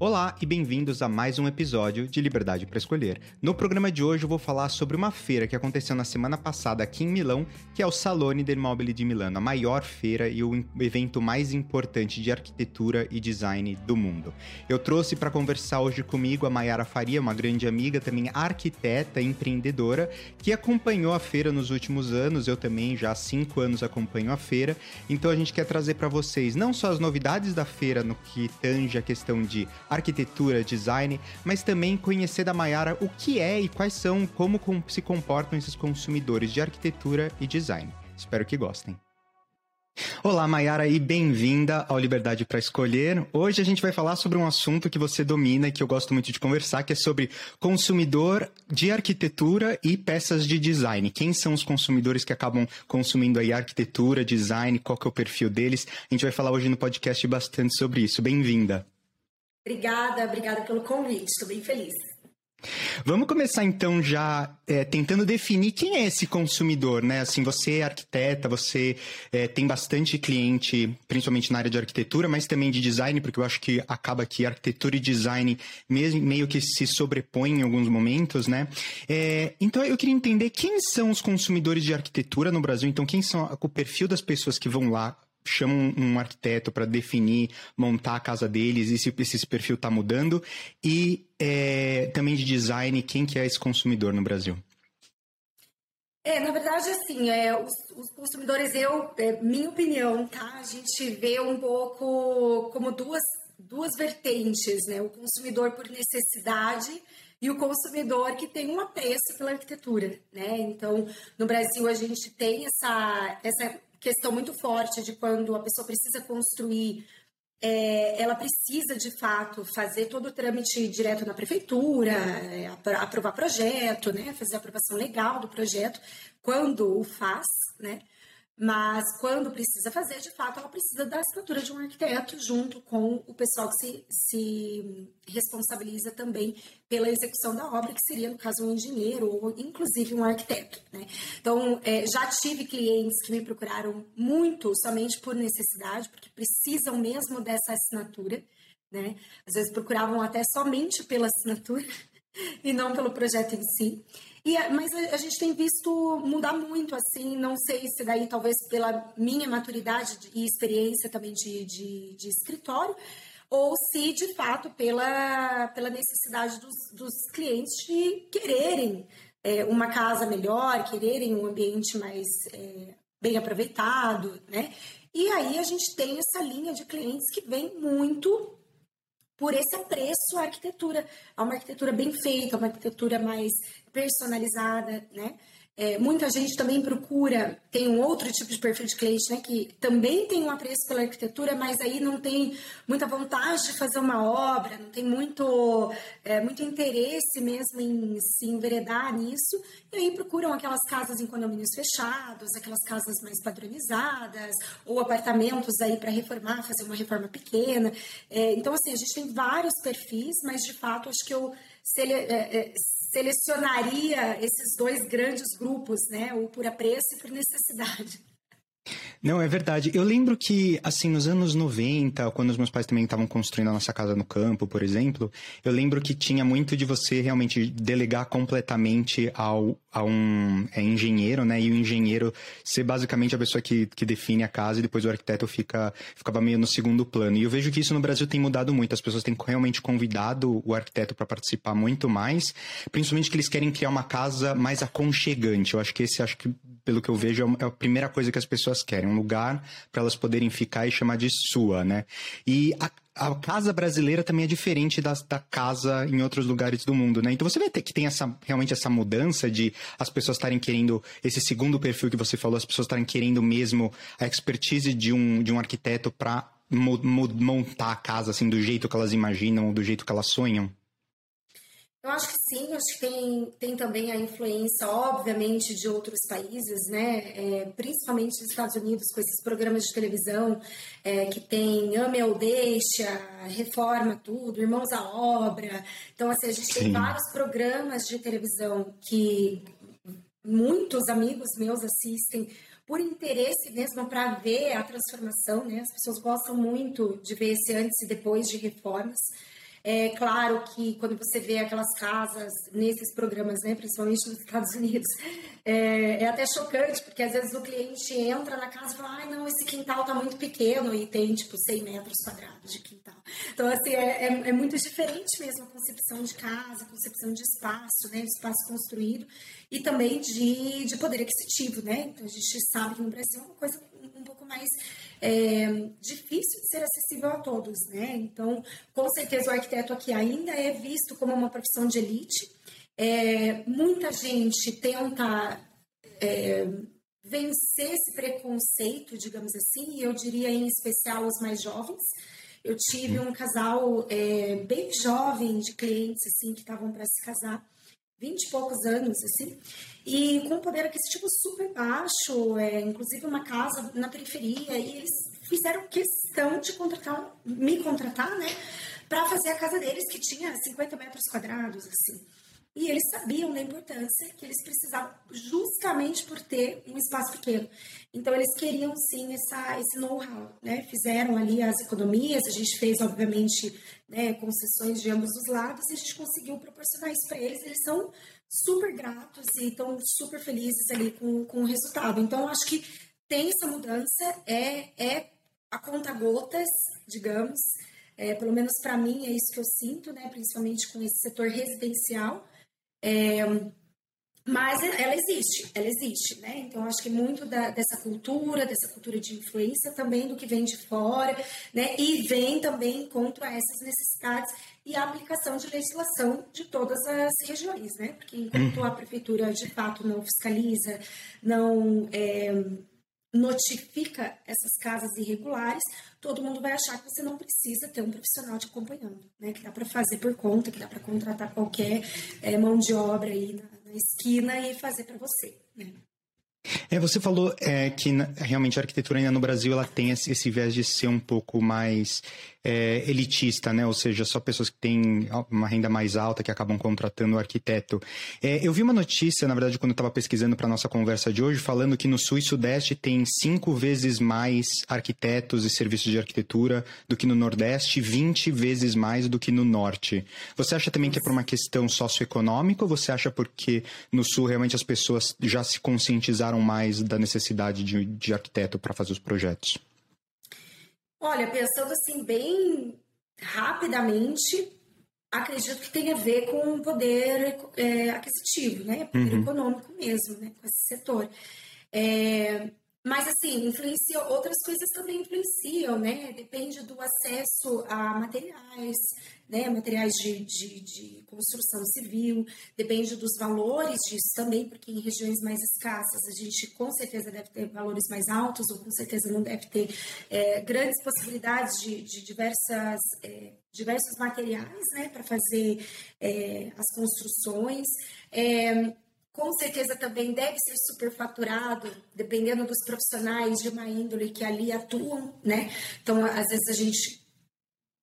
Olá e bem-vindos a mais um episódio de Liberdade para Escolher. No programa de hoje eu vou falar sobre uma feira que aconteceu na semana passada aqui em Milão, que é o Salone del Mobile de Milano, a maior feira e o evento mais importante de arquitetura e design do mundo. Eu trouxe para conversar hoje comigo a Mayara Faria, uma grande amiga, também arquiteta empreendedora, que acompanhou a feira nos últimos anos. Eu também já há cinco anos acompanho a feira. Então a gente quer trazer para vocês não só as novidades da feira no que tange a questão de arquitetura, design, mas também conhecer da Mayara o que é e quais são, como se comportam esses consumidores de arquitetura e design. Espero que gostem. Olá, Mayara, e bem-vinda ao Liberdade para Escolher. Hoje a gente vai falar sobre um assunto que você domina e que eu gosto muito de conversar, que é sobre consumidor de arquitetura e peças de design. Quem são os consumidores que acabam consumindo aí arquitetura, design, qual que é o perfil deles? A gente vai falar hoje no podcast bastante sobre isso. Bem-vinda. Obrigada, obrigada pelo convite, estou bem feliz. Vamos começar então já é, tentando definir quem é esse consumidor, né? Assim, você é arquiteta, você é, tem bastante cliente, principalmente na área de arquitetura, mas também de design, porque eu acho que acaba que arquitetura e design mesmo, meio que se sobrepõem em alguns momentos, né? É, então eu queria entender quem são os consumidores de arquitetura no Brasil, então quem são o perfil das pessoas que vão lá chamam um arquiteto para definir, montar a casa deles e se esse perfil está mudando. E é, também de design, quem que é esse consumidor no Brasil? É, na verdade, assim, é, os, os consumidores, eu, é, minha opinião, tá? A gente vê um pouco como duas, duas vertentes, né? O consumidor por necessidade e o consumidor que tem um apreço pela arquitetura, né? Então, no Brasil a gente tem essa, essa questão muito forte de quando a pessoa precisa construir, é, ela precisa de fato fazer todo o trâmite direto na prefeitura, é, aprovar projeto, né, fazer a aprovação legal do projeto, quando o faz, né? Mas quando precisa fazer, de fato, ela precisa da assinatura de um arquiteto junto com o pessoal que se, se responsabiliza também pela execução da obra, que seria, no caso, um engenheiro ou inclusive um arquiteto. Né? Então, é, já tive clientes que me procuraram muito somente por necessidade, porque precisam mesmo dessa assinatura. Né? Às vezes procuravam até somente pela assinatura e não pelo projeto em si. E, mas a, a, gente tem visto mudar muito, assim, não sei se daí talvez pela minha maturidade e experiência também de, de, de escritório, ou se de fato pela, pela necessidade dos, dos clientes de quererem é, uma casa melhor, quererem um ambiente mais é, bem aproveitado, né? E aí a gente tem essa linha de clientes que vem muito por esse apreço à arquitetura, a uma arquitetura bem feita, uma arquitetura mais personalizada, né? É, muita gente também procura, tem um outro tipo de perfil de cliente, né, que também tem um apreço pela arquitetura, mas aí não tem muita vontade de fazer uma obra, não tem muito, é, muito interesse mesmo em se enveredar nisso, e aí procuram aquelas casas em condomínios fechados, aquelas casas mais padronizadas, ou apartamentos aí para reformar, fazer uma reforma pequena. É, então, assim, a gente tem vários perfis, mas de fato acho que eu é, é selecionaria esses dois grandes grupos, né? Ou por apreço e por necessidade. Não, é verdade. Eu lembro que, assim, nos anos 90, quando os meus pais também estavam construindo a nossa casa no campo, por exemplo, eu lembro que tinha muito de você realmente delegar completamente ao, a um é, engenheiro, né? E o engenheiro ser basicamente a pessoa que, que define a casa e depois o arquiteto fica, ficava meio no segundo plano. E eu vejo que isso no Brasil tem mudado muito. As pessoas têm realmente convidado o arquiteto para participar muito mais, principalmente que eles querem criar uma casa mais aconchegante. Eu acho que esse, acho que, pelo que eu vejo, é, é a primeira coisa que as pessoas querem um lugar para elas poderem ficar e chamar de sua, né? E a, a casa brasileira também é diferente da, da casa em outros lugares do mundo, né? Então você vai ter que tem essa realmente essa mudança de as pessoas estarem querendo esse segundo perfil que você falou, as pessoas estarem querendo mesmo a expertise de um, de um arquiteto para montar a casa assim do jeito que elas imaginam, do jeito que elas sonham. Eu acho que sim, acho que tem, tem também a influência, obviamente, de outros países, né? É, principalmente dos Estados Unidos, com esses programas de televisão é, que tem Ame ou Deixa, Reforma Tudo, Irmãos à Obra. Então, assim, a gente sim. tem vários programas de televisão que muitos amigos meus assistem por interesse mesmo para ver a transformação, né? As pessoas gostam muito de ver esse antes e depois de reformas. É claro que quando você vê aquelas casas nesses programas, né, principalmente nos Estados Unidos, é, é, até chocante, porque às vezes o cliente entra na casa e fala, ai, não, esse quintal tá muito pequeno e tem, tipo, 100 metros quadrados de quintal. Então, assim, é, é, é muito diferente mesmo a concepção de casa, a concepção de espaço, né, de espaço construído e também de, de poder aquisitivo, né? Então, a gente sabe que no Brasil é uma coisa um pouco mais é, difícil de ser acessível a todos, né? Então, com certeza o arquiteto aqui ainda é visto como uma profissão de elite. É, muita gente tenta é, vencer esse preconceito, digamos assim, e eu diria em especial os mais jovens. Eu tive um casal é, bem jovem de clientes assim que estavam para se casar, vinte e poucos anos assim, e com um poder aquisitivo super baixo, é, inclusive uma casa na periferia, e eles fizeram questão de contratar, me contratar, né, para fazer a casa deles que tinha 50 metros quadrados assim. E eles sabiam da importância que eles precisavam justamente por ter um espaço pequeno. Então, eles queriam sim essa, esse know-how, né? Fizeram ali as economias, a gente fez, obviamente, né, concessões de ambos os lados e a gente conseguiu proporcionar isso para eles. Eles são super gratos e estão super felizes ali com, com o resultado. Então, acho que tem essa mudança, é, é a conta gotas, digamos, é, pelo menos para mim é isso que eu sinto, né, principalmente com esse setor residencial, é, mas ela existe, ela existe, né? Então acho que muito da, dessa cultura, dessa cultura de influência também do que vem de fora, né? E vem também contra essas necessidades e a aplicação de legislação de todas as regiões, né? Porque enquanto a prefeitura de fato não fiscaliza, não é, notifica essas casas irregulares, todo mundo vai achar que você não precisa ter um profissional te acompanhando, né? Que dá para fazer por conta, que dá para contratar qualquer é, mão de obra aí na, na esquina e fazer para você, né? É, você falou é, que realmente a arquitetura ainda no Brasil ela tem esse, esse viés de ser um pouco mais é, elitista, né? Ou seja, só pessoas que têm uma renda mais alta que acabam contratando o arquiteto. É, eu vi uma notícia, na verdade, quando eu estava pesquisando para nossa conversa de hoje, falando que no Sul e Sudeste tem cinco vezes mais arquitetos e serviços de arquitetura do que no Nordeste, 20 vezes mais do que no Norte. Você acha também que é por uma questão socioeconômica ou você acha porque no Sul realmente as pessoas já se conscientizaram mais da necessidade de, de arquiteto para fazer os projetos? Olha, pensando assim bem rapidamente, acredito que tem a ver com o poder é, aquisitivo, né? Poder uhum. econômico mesmo, né? Com esse setor. É, mas, assim, influencia, outras coisas também influenciam, né? Depende do acesso a materiais, né? Materiais de, de, de, construção civil, depende dos valores disso também, porque em regiões mais escassas a gente com certeza deve ter valores mais altos, ou com certeza não deve ter é, grandes possibilidades de, de diversas, é, diversos materiais, né? Para fazer é, as construções. Com certeza também deve ser superfaturado, dependendo dos profissionais de uma índole que ali atuam, né? Então, às vezes a gente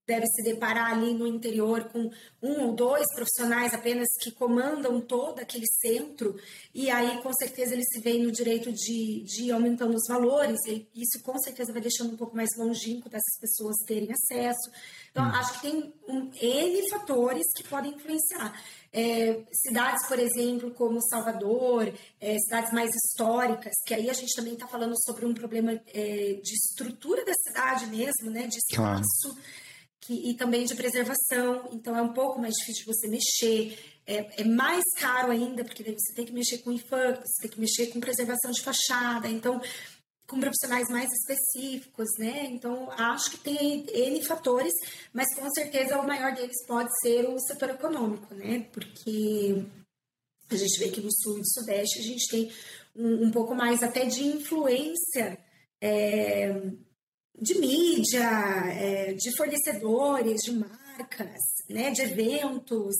deve se deparar ali no interior com um ou dois profissionais apenas que comandam todo aquele centro, e aí com certeza eles se veem no direito de, de ir aumentando os valores, e isso com certeza vai deixando um pouco mais longínquo dessas pessoas terem acesso. Então, hum. acho que tem um, N fatores que podem influenciar. É, cidades, por exemplo, como Salvador, é, cidades mais históricas, que aí a gente também está falando sobre um problema é, de estrutura da cidade mesmo, né, de espaço. Claro que, e também de preservação, então é um pouco mais difícil você mexer, é, é mais caro ainda, porque você tem que mexer com IFAM, você tem que mexer com preservação de fachada, então com profissionais mais específicos, né? Então, acho que tem N fatores, mas com certeza o maior deles pode ser o setor econômico, né? Porque a gente vê que no sul e no sudeste a gente tem um, um pouco mais até de influência é, de mídia, é, de fornecedores, de marcas, né, de eventos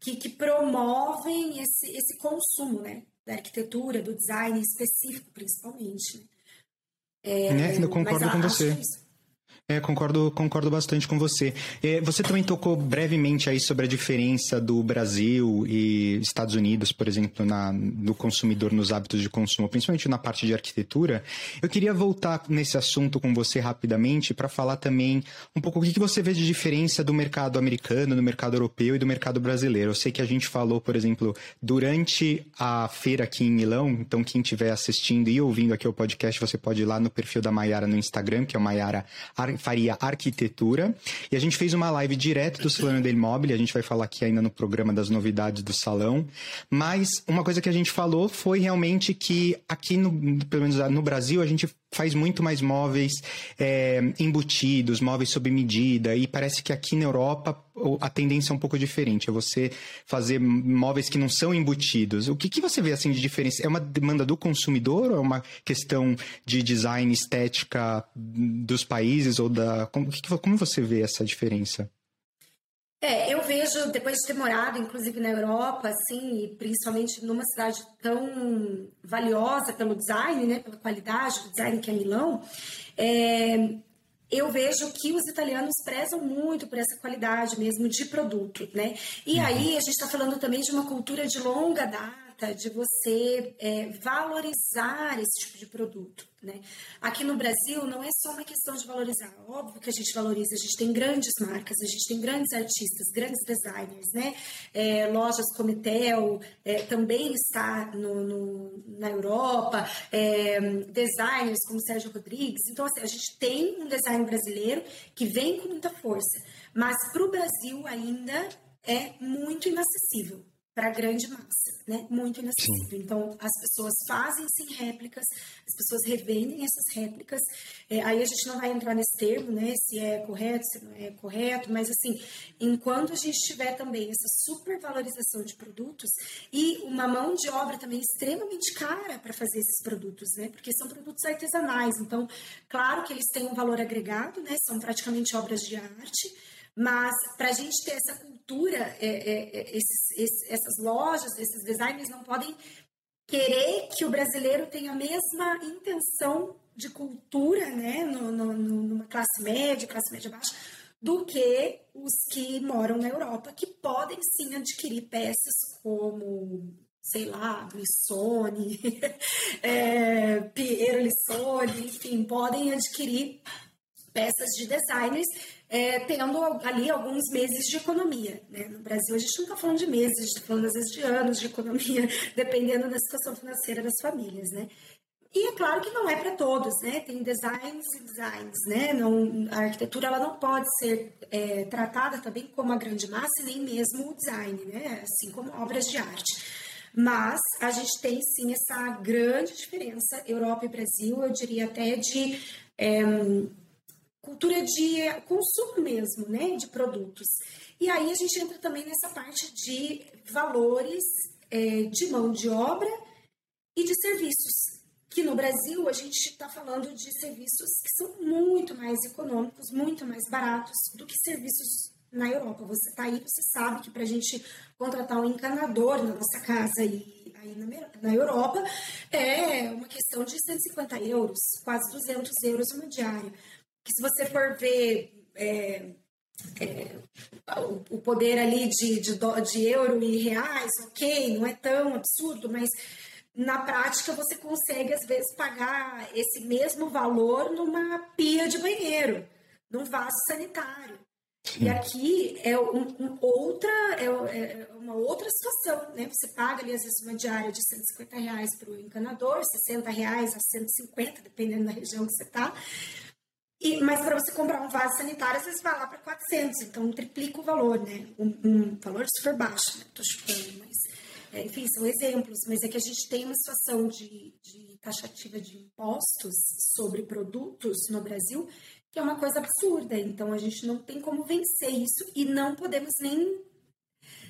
que, que promovem esse, esse consumo, né, da arquitetura, do design específico, principalmente. Né? É, né? Eu concordo com você. É, concordo, concordo bastante com você. É, você também tocou brevemente aí sobre a diferença do Brasil e Estados Unidos, por exemplo, na, no consumidor, nos hábitos de consumo, principalmente na parte de arquitetura. Eu queria voltar nesse assunto com você rapidamente para falar também um pouco o que, que você vê de diferença do mercado americano, do mercado europeu e do mercado brasileiro. Eu sei que a gente falou, por exemplo, durante a feira aqui em Milão, então quem estiver assistindo e ouvindo aqui o podcast, você pode ir lá no perfil da Maiara no Instagram, que é o Maiara faria arquitetura. E a gente fez uma live direto do Salão del Mobile, a gente vai falar aqui ainda no programa das novidades do salão. Mas uma coisa que a gente falou foi realmente que aqui, no, pelo menos no Brasil, a gente faz muito mais móveis é, embutidos, móveis sob medida, e parece que aqui na Europa a tendência é um pouco diferente, é você fazer móveis que não são embutidos. O que, que você vê assim de diferença? É uma demanda do consumidor ou é uma questão de design, estética dos países ou da... Como, como você vê essa diferença? É, eu vejo, depois de ter morado, inclusive na Europa, assim, e principalmente numa cidade tão valiosa pelo design, né, pela qualidade do design que é Milão, é, eu vejo que os italianos prezam muito por essa qualidade mesmo de produto, né? E uhum. aí a gente está falando também de uma cultura de longa data de você é, valorizar esse tipo de produto. Né? Aqui no Brasil não é só uma questão de valorizar, óbvio que a gente valoriza, a gente tem grandes marcas, a gente tem grandes artistas, grandes designers, né? É, lojas como Etel é, também está no, no na Europa, é, designers como Sérgio Rodrigues. Então, assim, a gente tem um design brasileiro que vem com muita força, mas para o Brasil ainda é muito inacessível para a grande massa, né? Muito inacessível. Sim. Então, as pessoas fazem sim réplicas, as pessoas revendem essas réplicas. É, aí a gente não vai entrar nesse termo, né? Se é correto, se não é correto, mas assim, enquanto a gente tiver também essa supervalorização de produtos e uma mão de obra também extremamente cara para fazer esses produtos, né? Porque são produtos artesanais. Então, claro que eles têm um valor agregado, né? São praticamente obras de arte mas para a gente ter essa cultura, é, é, é, esses, esses, essas lojas, esses designers não podem querer que o brasileiro tenha a mesma intenção de cultura, né, no, no, numa classe média, classe média baixa, do que os que moram na Europa, que podem sim adquirir peças como sei lá, Lissone, é, Piero Lissone, enfim, podem adquirir peças de designers é, tendo ali alguns meses de economia. Né? No Brasil, a gente não está falando de meses, a gente está falando às vezes de anos de economia, dependendo da situação financeira das famílias. Né? E é claro que não é para todos, né? Tem designs e designs, né? Não, a arquitetura ela não pode ser é, tratada também como a grande massa, nem mesmo o design, né? Assim como obras de arte. Mas a gente tem sim essa grande diferença, Europa e Brasil, eu diria até de é, cultura de consumo mesmo, né, de produtos. E aí a gente entra também nessa parte de valores é, de mão de obra e de serviços. Que no Brasil a gente está falando de serviços que são muito mais econômicos, muito mais baratos do que serviços na Europa. Você está aí, você sabe que para a gente contratar um encanador na nossa casa e aí na, na Europa é uma questão de 150 euros, quase 200 euros uma diária que se você for ver é, é, o, poder ali de, de, de euro e reais, ok, não é tão absurdo, mas na prática você consegue às vezes pagar esse mesmo valor numa pia de banheiro, num vaso sanitário. Sim. E aqui é um, um outra, é, é, uma outra situação, né? Você paga ali às vezes uma diária de 150 reais para o encanador, 60 reais a 150, dependendo da região que você está. E, mas para você comprar um vaso sanitário, às vezes vai lá para 400, então triplica o valor, né? Um, um valor super baixo, né? Tô chutando, mas. É, enfim, são exemplos, mas é que a gente tem uma situação de, de taxativa de impostos sobre produtos no Brasil que é uma coisa absurda. Então a gente não tem como vencer isso e não podemos nem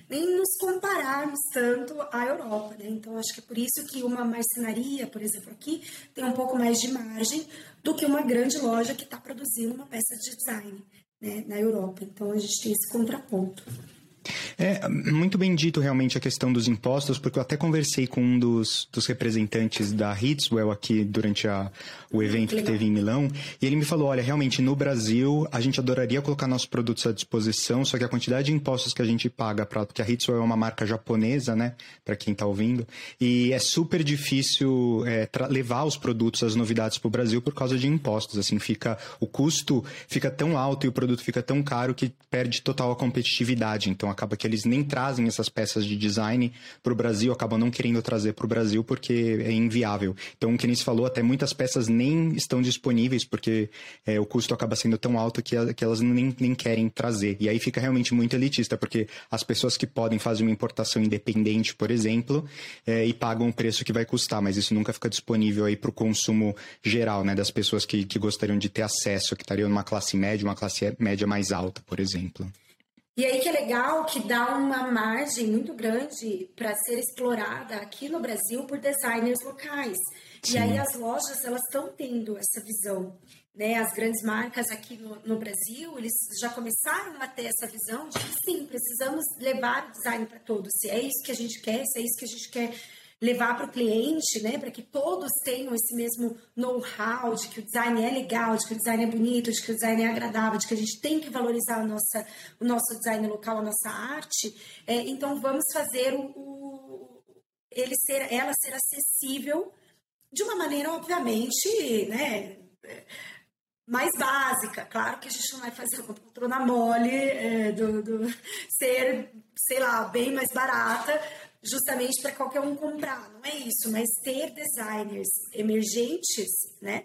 nem nos compararmos tanto à Europa, né? Então acho que é por isso que uma marcenaria, por exemplo, aqui tem um pouco mais de margem do que uma grande loja que está produzindo uma peça de design né, na Europa. Então a gente tem esse contraponto. É muito bem dito realmente a questão dos impostos, porque eu até conversei com um dos, dos representantes da Hitswell aqui durante a, o evento que teve em Milão, e ele me falou, olha, realmente no Brasil a gente adoraria colocar nossos produtos à disposição, só que a quantidade de impostos que a gente paga para porque a Hitswell é uma marca japonesa, né, para quem está ouvindo, e é super difícil é, levar os produtos, as novidades para o Brasil por causa de impostos, assim, fica o custo fica tão alto e o produto fica tão caro que perde total a competitividade, então acaba que eles nem trazem essas peças de design para o Brasil, acabam não querendo trazer para o Brasil porque é inviável. Então, o que Nisso falou, até muitas peças nem estão disponíveis porque é, o custo acaba sendo tão alto que, que elas nem, nem querem trazer. E aí fica realmente muito elitista, porque as pessoas que podem fazer uma importação independente, por exemplo, é, e pagam o preço que vai custar, mas isso nunca fica disponível aí para o consumo geral, né, das pessoas que, que gostariam de ter acesso, que estariam numa classe média, uma classe média mais alta, por exemplo. E aí que é legal que dá uma margem muito grande para ser explorada aqui no Brasil por designers locais. Sim. E aí as lojas elas estão tendo essa visão. Né, as grandes marcas aqui no, no, Brasil, eles já começaram a ter essa visão de que sim, precisamos levar o design para todos. Se é isso que a gente quer, se é isso que a gente quer levar para o cliente, né, para que todos tenham esse mesmo know-how de que o design é legal, de que o design é bonito, de que o design é agradável, de que a gente tem que valorizar a nossa, o nosso design local, a nossa arte. É, então vamos fazer o, o, ele ser, ela ser acessível de uma maneira, obviamente, né, mais básica. Claro que a gente não vai fazer uma poltrona mole é, do, do, ser, sei lá, bem mais barata, justamente para qualquer um comprar, não é isso, mas ter designers emergentes, né,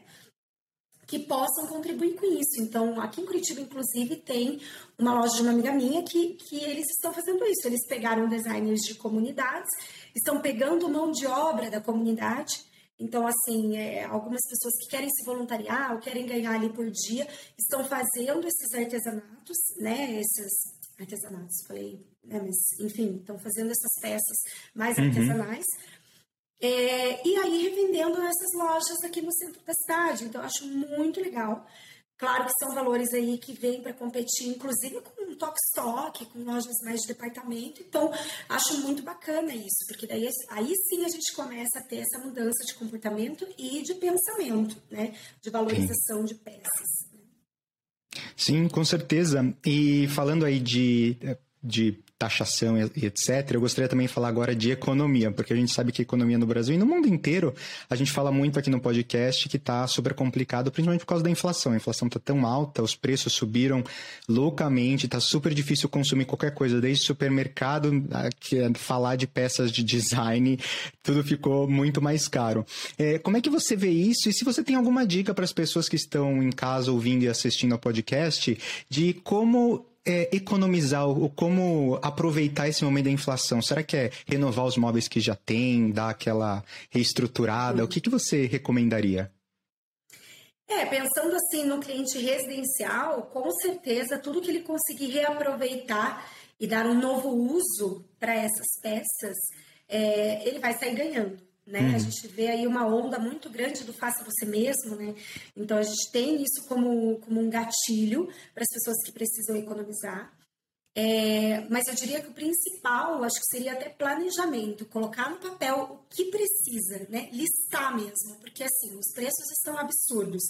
que possam contribuir com isso. Então, aqui em Curitiba, inclusive, tem uma loja de uma amiga minha que, que eles estão fazendo isso. Eles pegaram designers de comunidades, estão pegando mão de obra da comunidade. Então, assim, é, algumas pessoas que querem se voluntariar ou querem ganhar ali por dia estão fazendo esses artesanatos, né? Esses artesanatos, falei né? Mas, enfim, estão fazendo essas peças mais uhum. artesanais. É, e aí revendendo nessas lojas aqui no centro da cidade. Então, eu acho muito legal. Claro que são valores aí que vêm para competir, inclusive com Tok Stock, com lojas mais de departamento. Então, acho muito bacana isso, porque daí aí sim a gente começa a ter essa mudança de comportamento e de pensamento, né? De valorização sim. de peças. Sim, com certeza. E falando aí de, de taxação e etc. Eu gostaria também de falar agora de economia, porque a gente sabe que economia no Brasil e no mundo inteiro, a gente fala muito aqui no podcast que está super complicado, principalmente por causa da inflação. A inflação está tão alta, os preços subiram loucamente, está super difícil consumir qualquer coisa, desde supermercado, que é falar de peças de design, tudo ficou muito mais caro. É, como é que você vê isso? E se você tem alguma dica para as pessoas que estão em casa ouvindo e assistindo ao podcast de como é, economizar ou como aproveitar esse momento da inflação? Será que é renovar os móveis que já tem, dar aquela reestruturada? O que, que você recomendaria? É, pensando assim no cliente residencial, com certeza tudo que ele conseguir reaproveitar e dar um novo uso para essas peças, é, ele vai sair ganhando né? Uhum. A gente vê aí uma onda muito grande do faça você mesmo, né? Então a gente tem isso como, como um gatilho para as pessoas que precisam economizar. É, mas eu diria que o principal, acho que seria até planejamento, colocar no papel o que precisa, né? Listar mesmo, porque assim, os preços estão absurdos.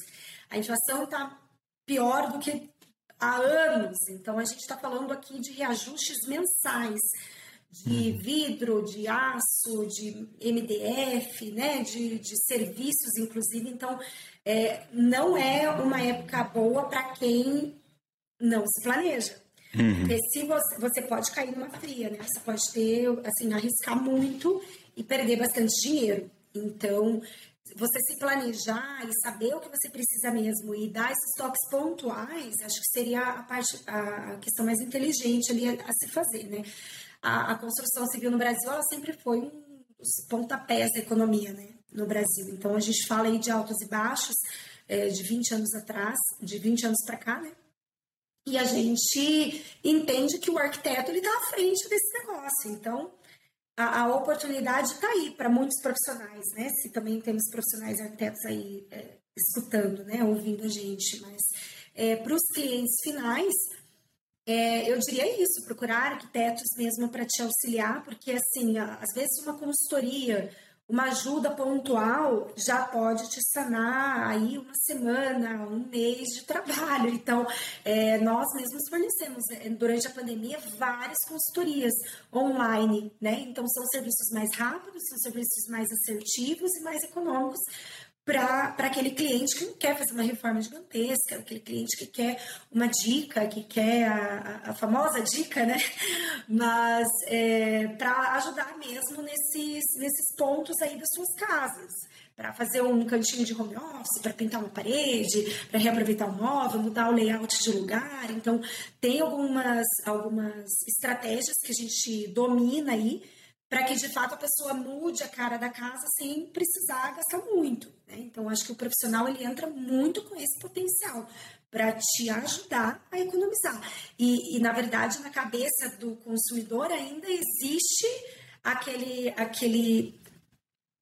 A inflação está pior do que há anos, então a gente está falando aqui de reajustes mensais de vidro, de aço, de MDF, né, de, de serviços, inclusive. Então, é, não é uma época boa para quem não se planeja. Uhum. Porque se você, você pode cair numa fria, né? Você pode ter, assim, arriscar muito e perder bastante dinheiro. Então, você se planejar e saber o que você precisa mesmo e dar esses toques pontuais, acho que seria a parte, a questão mais inteligente ali a, a se fazer, né? A, a, construção civil no Brasil ela sempre foi um pontapés da economia né, no Brasil. Então a gente fala aí de altos e baixos é, de 20 anos atrás, de 20 anos para cá, né? E a gente entende que o arquiteto está à frente desse negócio. Então a, a oportunidade está aí para muitos profissionais, né? Se também temos profissionais arquitetos aí é, escutando, né? Ouvindo a gente, mas é, para os clientes finais É, eu diria isso, procurar arquitetos mesmo para te auxiliar, porque assim, às vezes uma consultoria, uma ajuda pontual já pode te sanar aí uma semana, um mês de trabalho. Então, é, nós mesmos fornecemos é, durante a pandemia várias consultorias online, né? Então, são serviços mais rápidos, são serviços mais assertivos e mais econômicos para aquele cliente que não quer fazer uma reforma gigantesca, aquele cliente que quer uma dica, que quer a, a famosa dica, né? Mas é, para ajudar mesmo nesses, nesses pontos aí das suas casas. Para fazer um cantinho de home office, para pintar uma parede, para reaproveitar um móvel, mudar o layout de lugar. Então, tem algumas, algumas estratégias que a gente domina aí para que de fato a pessoa mude a cara da casa sem precisar gastar muito. Né? Então, acho que o profissional ele entra muito com esse potencial para te ajudar a economizar. E, e, na verdade, na cabeça do consumidor ainda existe aquele, aquele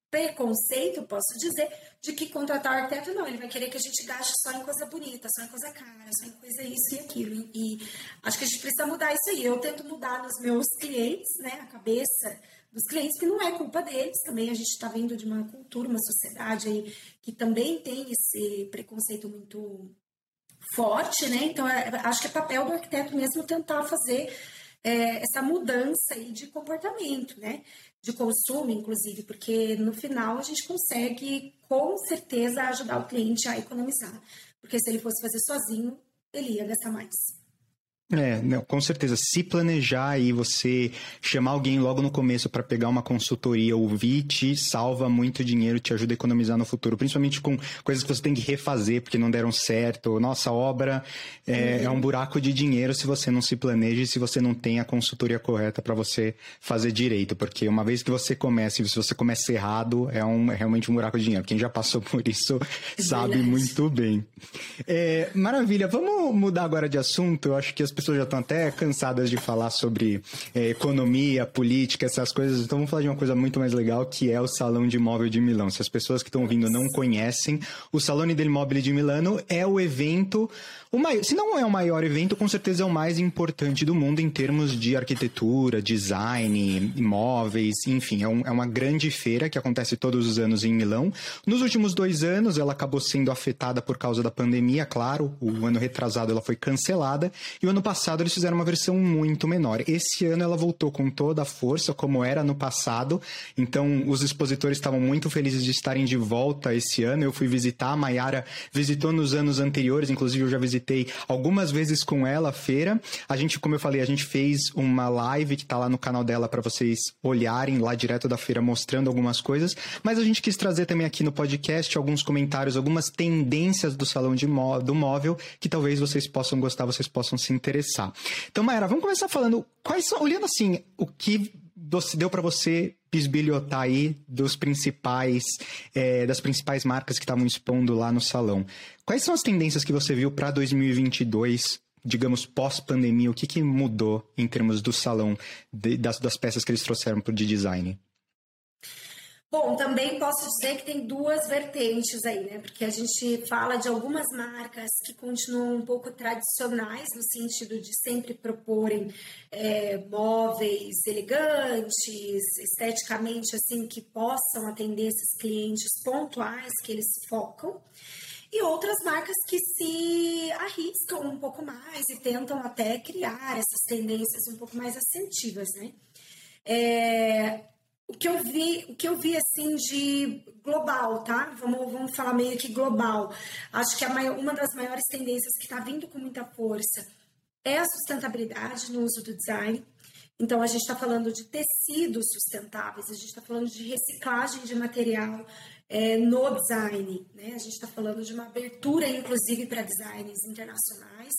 preconceito, posso dizer, de que contratar o arquiteto não, ele vai querer que a gente gaste só em coisa bonita, só em coisa cara, só em coisa isso e aquilo. E, acho que a gente precisa mudar isso aí. Eu tento mudar nos meus clientes, né, a cabeça dos clientes, que não é culpa deles também. A gente está vindo de uma cultura, uma sociedade aí que também tem esse preconceito muito forte, né? Então, é, acho que é papel do arquiteto mesmo tentar fazer é, essa mudança aí de comportamento, né? De consumo, inclusive, porque no final a gente consegue, com certeza, ajudar o cliente a economizar. Porque se ele fosse fazer sozinho, ele ia gastar mais. É, não, com certeza. Se planejar e você chamar alguém logo no começo para pegar uma consultoria, ouvir, te salva muito dinheiro, te ajuda a economizar no futuro. Principalmente com coisas que você tem que refazer porque não deram certo. Nossa obra é, uhum. é um buraco de dinheiro se você não se planeja e se você não tem a consultoria correta para você fazer direito. Porque uma vez que você começa e se você começa errado, é, um, é realmente um buraco de dinheiro. Quem já passou por isso sabe verdade. muito bem. É, maravilha. Vamos mudar agora de assunto. Eu acho que as pessoas já estão até cansadas de falar sobre é, economia, política, essas coisas. Então vamos falar de uma coisa muito mais legal, que é o Salão de Imóvel de Milão. Se as pessoas que estão ouvindo não conhecem, o Salone del Mobile de Milano é o evento o maior, se não é o maior evento, com certeza é o mais importante do mundo em termos de arquitetura, design, imóveis, enfim, é, um, é uma grande feira que acontece todos os anos em Milão. Nos últimos dois anos, ela acabou sendo afetada por causa da pandemia, claro. O ano retrasado ela foi cancelada e o ano passado eles fizeram uma versão muito menor. Esse ano ela voltou com toda a força, como era no passado. Então, os expositores estavam muito felizes de estarem de volta esse ano. Eu fui visitar, a Maiara visitou nos anos anteriores, inclusive eu já visitei algumas vezes com ela a feira. A gente, como eu falei, a gente fez uma live que tá lá no canal dela para vocês olharem lá direto da feira mostrando algumas coisas, mas a gente quis trazer também aqui no podcast alguns comentários, algumas tendências do salão de do móvel que talvez vocês possam gostar, vocês possam se interessar. Então, Maera, vamos começar falando quais são, olhando assim, o que deu para você bisbilhotar aí dos principais, é, das principais marcas que estavam expondo lá no salão. Quais são as tendências que você viu para 2022 digamos, pós-pandemia, o que, que mudou em termos do salão, de, das, das peças que eles trouxeram para o de design? Bom, também posso dizer que tem duas vertentes aí, né? Porque a gente fala de algumas marcas que continuam um pouco tradicionais, no sentido de sempre proporem é, móveis elegantes, esteticamente, assim, que possam atender esses clientes pontuais que eles focam. E outras marcas que se arriscam um pouco mais e tentam até criar essas tendências um pouco mais assertivas, né? É, o que eu vi, o que eu vi assim de global, tá? Vamos, vamos falar meio que global. Acho que maior, uma das maiores tendências que está vindo com muita força é a sustentabilidade no uso do design. Então, a gente está falando de tecidos sustentáveis, a gente está falando de reciclagem de material é, no design, né? A gente está falando de uma abertura, inclusive, para designers internacionais.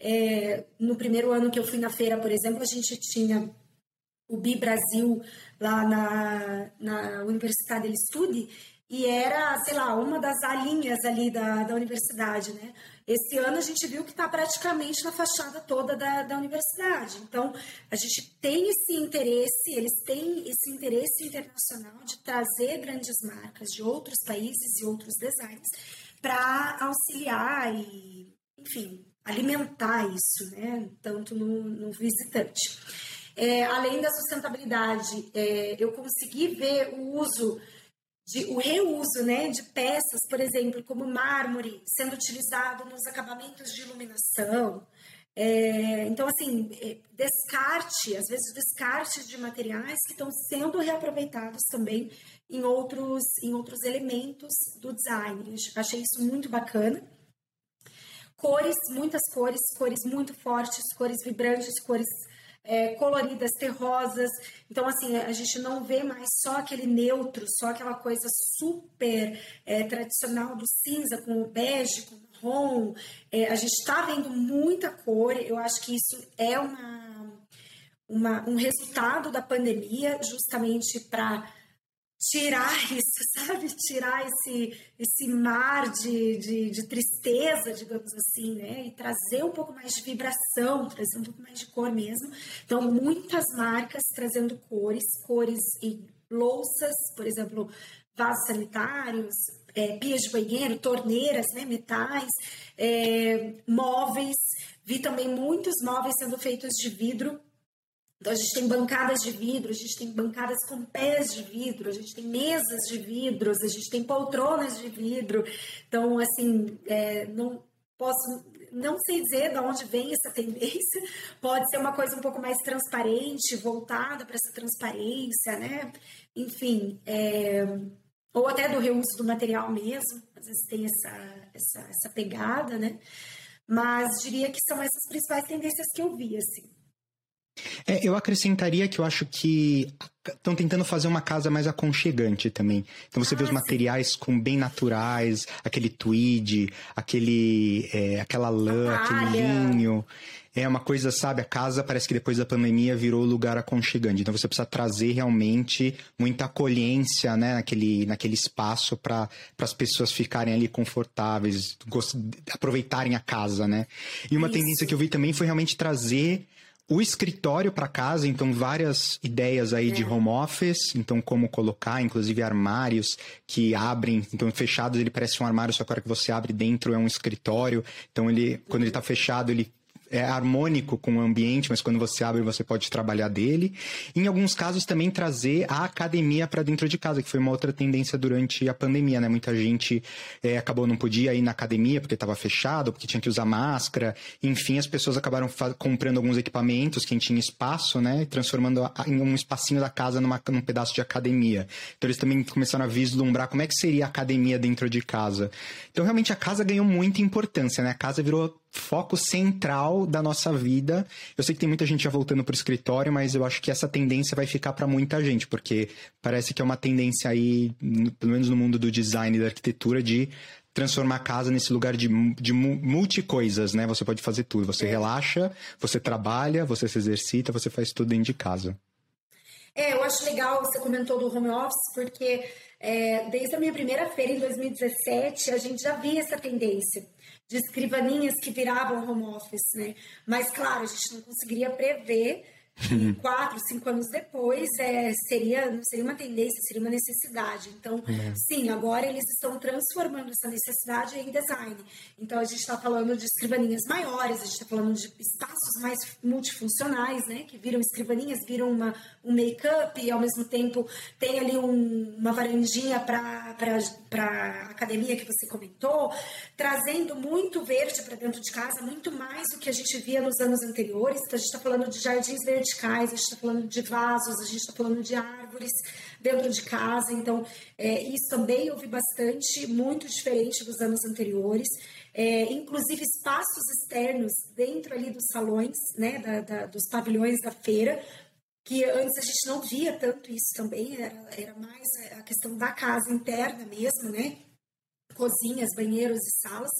É, no primeiro ano que eu fui na feira, por exemplo, a gente tinha o Bi Brasil lá na, na Universidade del Studi e era, sei lá, uma das alinhas ali da, da universidade, né? Esse ano a gente viu que está praticamente na fachada toda da, da universidade. Então, a gente tem esse interesse, eles têm esse interesse internacional de trazer grandes marcas de outros países e outros designs para auxiliar e, enfim, alimentar isso, né? Tanto no, no visitante. É, além da sustentabilidade, é, eu consegui ver o uso de, o reuso né, de peças, por exemplo, como mármore, sendo utilizado nos acabamentos de iluminação. É, então, assim, é, descarte, às vezes descarte de materiais que estão sendo reaproveitados também em outros, em outros elementos do design. Achei isso muito bacana. Cores, muitas cores, cores muito fortes, cores vibrantes, cores é, coloridas, terrosas. Então, assim, a gente não vê mais só aquele neutro, só aquela coisa super é, tradicional do cinza com o bege, com o marrom. É, a gente está vendo muita cor. Eu acho que isso é uma, uma um resultado da pandemia, justamente para tirar isso, sabe? Tirar esse, esse mar de, de, de, tristeza, digamos assim, né? E trazer um pouco mais de vibração, trazer um pouco mais de cor mesmo. Então, muitas marcas trazendo cores, cores e louças, por exemplo, vasos sanitários, é, pias de banheiro, torneiras, né? Metais, é, móveis. Vi também muitos móveis sendo feitos de vidro, então, a gente tem bancadas de vidro, a gente tem bancadas com pés de vidro, a gente tem mesas de vidros, a gente tem poltronas de vidro. Então, assim, é, não posso, não sei dizer de onde vem essa tendência. Pode ser uma coisa um pouco mais transparente, voltada para essa transparência, né? Enfim, é, ou até do reuso do material mesmo. Às vezes tem essa, essa, essa pegada, né? Mas diria que são essas principais tendências que eu vi, assim. É, eu acrescentaria que eu acho que estão tentando fazer uma casa mais aconchegante também. Então você ah, vê os ah, materiais com bem naturais, aquele tweed, aquele, é, aquela lã, aquele linho. É uma coisa, sabe? A casa parece que depois da pandemia virou lugar aconchegante. Então você precisa trazer realmente muita acolhência, né? Naquele, naquele espaço para as pessoas ficarem ali confortáveis, aproveitarem a casa, né? E uma Isso. tendência que eu vi também foi realmente trazer o escritório para casa, então várias ideias aí é. de home office, então como colocar, inclusive armários que abrem, então fechados ele parece um armário, só que a hora que você abre dentro é um escritório. Então ele, quando ele está fechado, ele é harmônico com o ambiente, mas quando você abre você pode trabalhar dele. Em alguns casos também trazer a academia para dentro de casa, que foi uma outra tendência durante a pandemia, né? Muita gente é, acabou não podia ir na academia porque estava fechado, porque tinha que usar máscara. Enfim, as pessoas acabaram comprando alguns equipamentos, quem tinha espaço, né? Transformando em um espacinho da casa numa, num pedaço de academia. Então eles também começaram a vislumbrar como é que seria a academia dentro de casa. Então realmente a casa ganhou muita importância, né? A casa virou foco central da nossa vida. Eu sei que tem muita gente já voltando para o escritório, mas eu acho que essa tendência vai ficar para muita gente, porque parece que é uma tendência aí, pelo menos no mundo do design e da arquitetura, de transformar a casa nesse lugar de, de multi-coisas, né? Você pode fazer tudo. Você é. relaxa, você trabalha, você se exercita, você faz tudo dentro de casa. É, eu acho legal, você comentou do home office, porque é, desde a minha primeira feira em 2017, a gente já via essa tendência de escrivaninhas que viravam home office, né? Mas, claro, a gente não conseguiria prever quatro, cinco anos depois, é, seria, não seria uma tendência, seria uma necessidade. Então, é. sim, agora eles estão transformando essa necessidade em design. Então, a gente está falando de escrivaninhas maiores, a gente está falando de espaços mais multifuncionais, né? Que viram escrivaninhas, viram uma, um make-up e, ao mesmo tempo, tem ali um, uma varandinha para a academia que você comentou, trazendo muito verde para dentro de casa, muito mais do que a gente via nos anos anteriores. Então, a gente está falando de jardins verdes verticais, a gente está falando de vasos, a gente está falando de árvores dentro de casa. Então, é, isso também vi bastante, muito diferente dos anos anteriores. É, inclusive espaços externos dentro ali dos salões, né, da, da, dos pavilhões da feira, que antes a gente não via tanto isso também, era, era mais a questão da casa interna mesmo, né? Cozinhas, banheiros e salas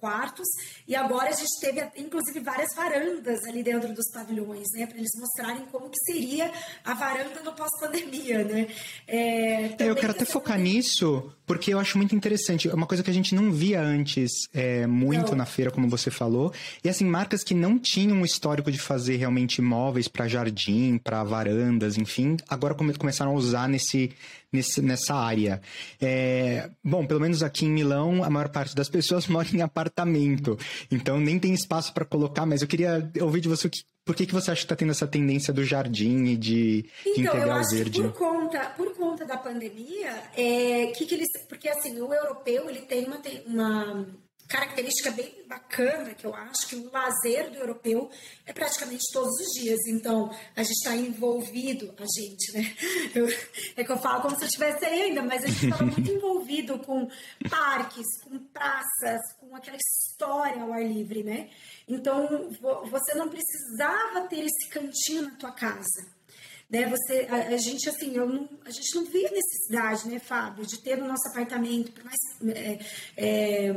quartos e agora a gente teve inclusive várias varandas ali dentro dos pavilhões, né, para eles mostrarem como que seria a varanda no pós-pandemia, né? É, é, eu quero até focar nisso porque eu acho muito interessante, é uma coisa que a gente não via antes é, muito não. na feira, como você falou, e assim marcas que não tinham um histórico de fazer realmente móveis para jardim, para varandas, enfim, agora começaram a usar nesse nesse, nessa área. É, bom, pelo menos aqui em Milão, a maior parte das pessoas mora em apartamentos apartamento. Então nem tem espaço para colocar, mas eu queria ouvir de você o que, por que, que você acha que está tendo essa tendência do jardim e de, então, integrar eu acho o verde? Que por conta, por conta da pandemia, é, que, que eles, porque assim, o europeu ele tem uma, uma característica bem bacana que eu acho que o lazer do europeu é praticamente todos os dias. Então, a gente está envolvido, a gente, né? Eu, é que eu falo como se eu estivesse ainda, mas a gente estava muito envolvido com parques, com praças, com aquela história ao ar livre, né? Então, você não precisava ter esse cantinho na tua casa. Né, você, a, a gente assim, eu não, a gente não via necessidade, né, Fábio, de ter no nosso apartamento, por mais é, é,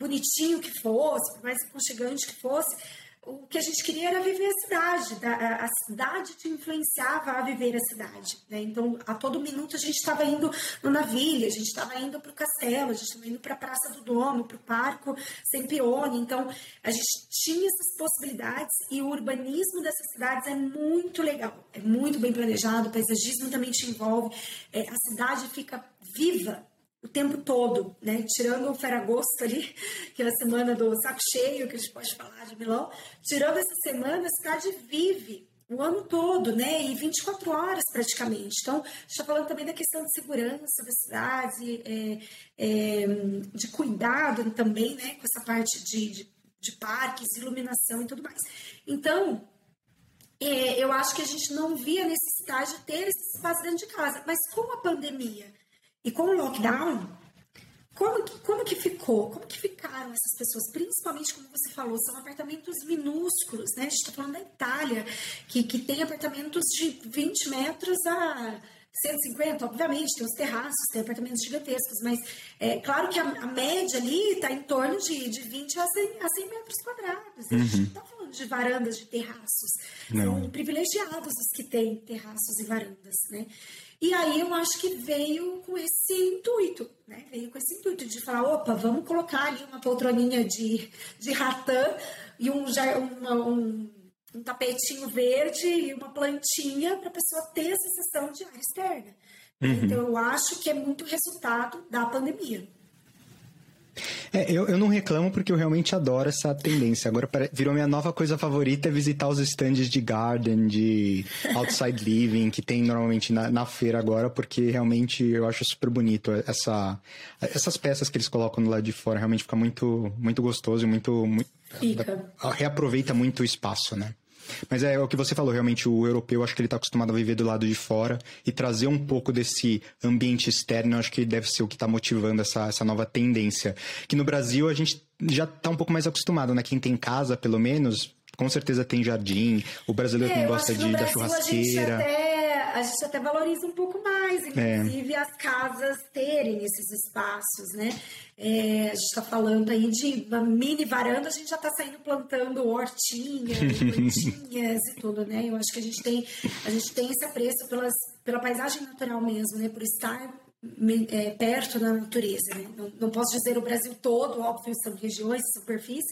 bonitinho que fosse, por mais aconchegante que fosse, o que a gente queria era viver a cidade, a, cidade te influenciava a viver a cidade. Né? Então, a todo minuto a gente estava indo no navio, a gente estava indo para o castelo, a gente estava indo para a Praça do Domo, para o Parco Sempione. Então, a gente tinha essas possibilidades e o urbanismo dessas cidades é muito legal, é muito bem planejado, o paisagismo também te envolve, é, a cidade fica viva o tempo todo, né? Tirando o Ferragosto ali, que é a semana do saco cheio, que a gente pode falar de Milão, tirando essa semana, a cidade vive o ano todo, né? E 24 horas praticamente. Então, está falando também da questão de segurança da cidade, é, é, de cuidado também, né? Com essa parte de, de, de parques, iluminação e tudo mais. Então, é, eu acho que a gente não via necessidade de ter esse espaço dentro de casa. Mas com a pandemia e com o lockdown, como que, como que ficou? Como que ficaram essas pessoas? Principalmente, como você falou, são apartamentos minúsculos, né? A gente está falando da Itália, que, que tem apartamentos de 20 metros a 150, obviamente, tem os terraços, tem apartamentos gigantescos, mas é claro que a, a média ali está em torno de, de 20 a 100, a 100 metros quadrados. Uhum. A gente não está falando de varandas de terraços. Não. São privilegiados os que têm terraços e varandas, né? E aí eu acho que veio com esse intuito, né? Veio com esse intuito de falar, opa, vamos colocar ali uma poltroninha de, de ratã e um, uma, um, um tapetinho verde e uma plantinha para a pessoa ter essa sensação de ar externa. Uhum. Então eu acho que é muito resultado da pandemia. É, eu, eu não reclamo porque eu realmente adoro essa tendência. Agora virou minha nova coisa favorita é visitar os stands de garden, de outside living, que tem normalmente na, na feira agora, porque realmente eu acho super bonito essa, essas peças que eles colocam do lado de fora. Realmente fica muito, muito gostoso e muito, muito Fica. reaproveita muito o espaço, né? Mas é, é o que você falou, realmente o europeu, acho que ele está acostumado a viver do lado de fora e trazer um pouco desse ambiente externo, acho que deve ser o que está motivando essa, essa nova tendência. Que no Brasil a gente já está um pouco mais acostumado, né? Quem tem casa, pelo menos, com certeza tem jardim. O brasileiro é, gosta de, da churrasqueira. A gente, até, valoriza um pouco mais, inclusive é. as casas terem esses espaços, né? É, a gente está falando aí de uma mini varanda, a gente já está saindo plantando hortinhas, plantinhas e tudo, né? Eu acho que a gente tem, a gente tem esse apreço pelas, pela paisagem natural mesmo, né? Por estar é, perto da natureza, né? Não, não, posso dizer o Brasil todo, óbvio, são regiões, são perfis,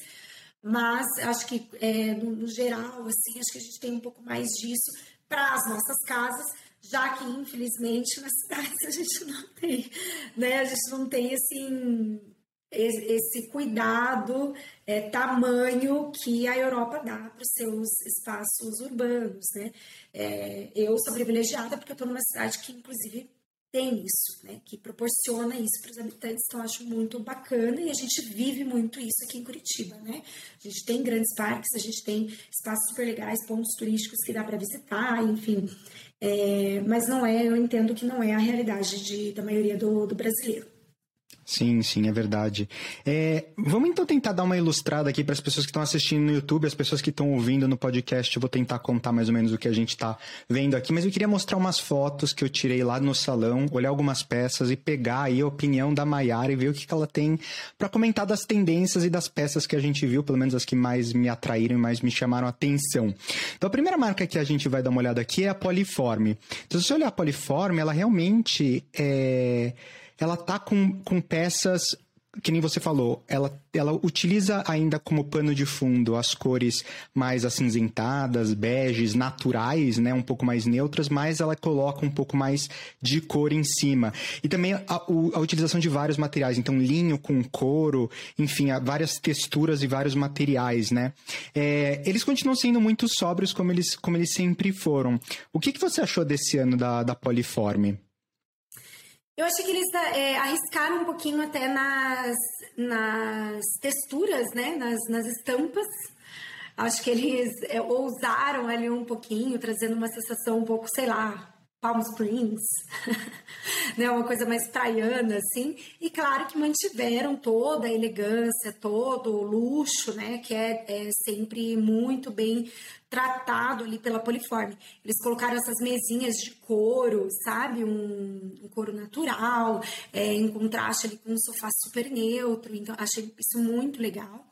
mas acho que é, no, no geral, assim, acho que a gente tem um pouco mais disso para as nossas casas, já que infelizmente nas cidades a gente não tem, né? A gente não tem assim esse cuidado é, tamanho que a Europa dá para os seus espaços urbanos, né? É, eu sou privilegiada porque eu estou numa cidade que inclusive tem isso, né? Que proporciona isso para os habitantes, então eu acho muito bacana e a gente vive muito isso aqui em Curitiba, né? A gente tem grandes parques, a gente tem espaços super legais, pontos turísticos que dá para visitar, enfim. É, mas não é, eu entendo que não é a realidade de, da maioria do, do brasileiro. Sim, sim, é verdade. É, vamos então tentar dar uma ilustrada aqui para as pessoas que estão assistindo no YouTube, as pessoas que estão ouvindo no podcast. Eu vou tentar contar mais ou menos o que a gente está vendo aqui, mas eu queria mostrar umas fotos que eu tirei lá no salão, olhar algumas peças e pegar aí a opinião da Maiara e ver o que, que ela tem para comentar das tendências e das peças que a gente viu, pelo menos as que mais me atraíram e mais me chamaram a atenção. Então, a primeira marca que a gente vai dar uma olhada aqui é a Poliforme. Então, se você olhar a Poliforme, ela realmente é ela tá com, com peças que nem você falou, ela, ela utiliza ainda como pano de fundo as cores mais acinzentadas, beges, naturais, né? Um pouco mais neutras, mas ela coloca um pouco mais de cor em cima. E também a, a utilização de vários materiais, então linho com couro, enfim, várias texturas e vários materiais, né? É, eles continuam sendo muito sóbrios como eles, como eles sempre foram. O que, que você achou desse ano da, da Poliforme? Eu achei que eles é, arriscaram um pouquinho até nas, nas texturas, né? Nas, nas estampas. Acho que eles é, ousaram ali um pouquinho, trazendo uma sensação um pouco, sei lá, Palm Springs, né? Uma coisa mais praiana, assim. E claro que mantiveram toda a elegância, todo o luxo, né? Que é, é sempre muito bem tratado ali pela Poliforme. Eles colocaram essas mesinhas de couro, sabe? Um, um couro natural, é, em contraste ali com um sofá super neutro. Então, achei isso muito legal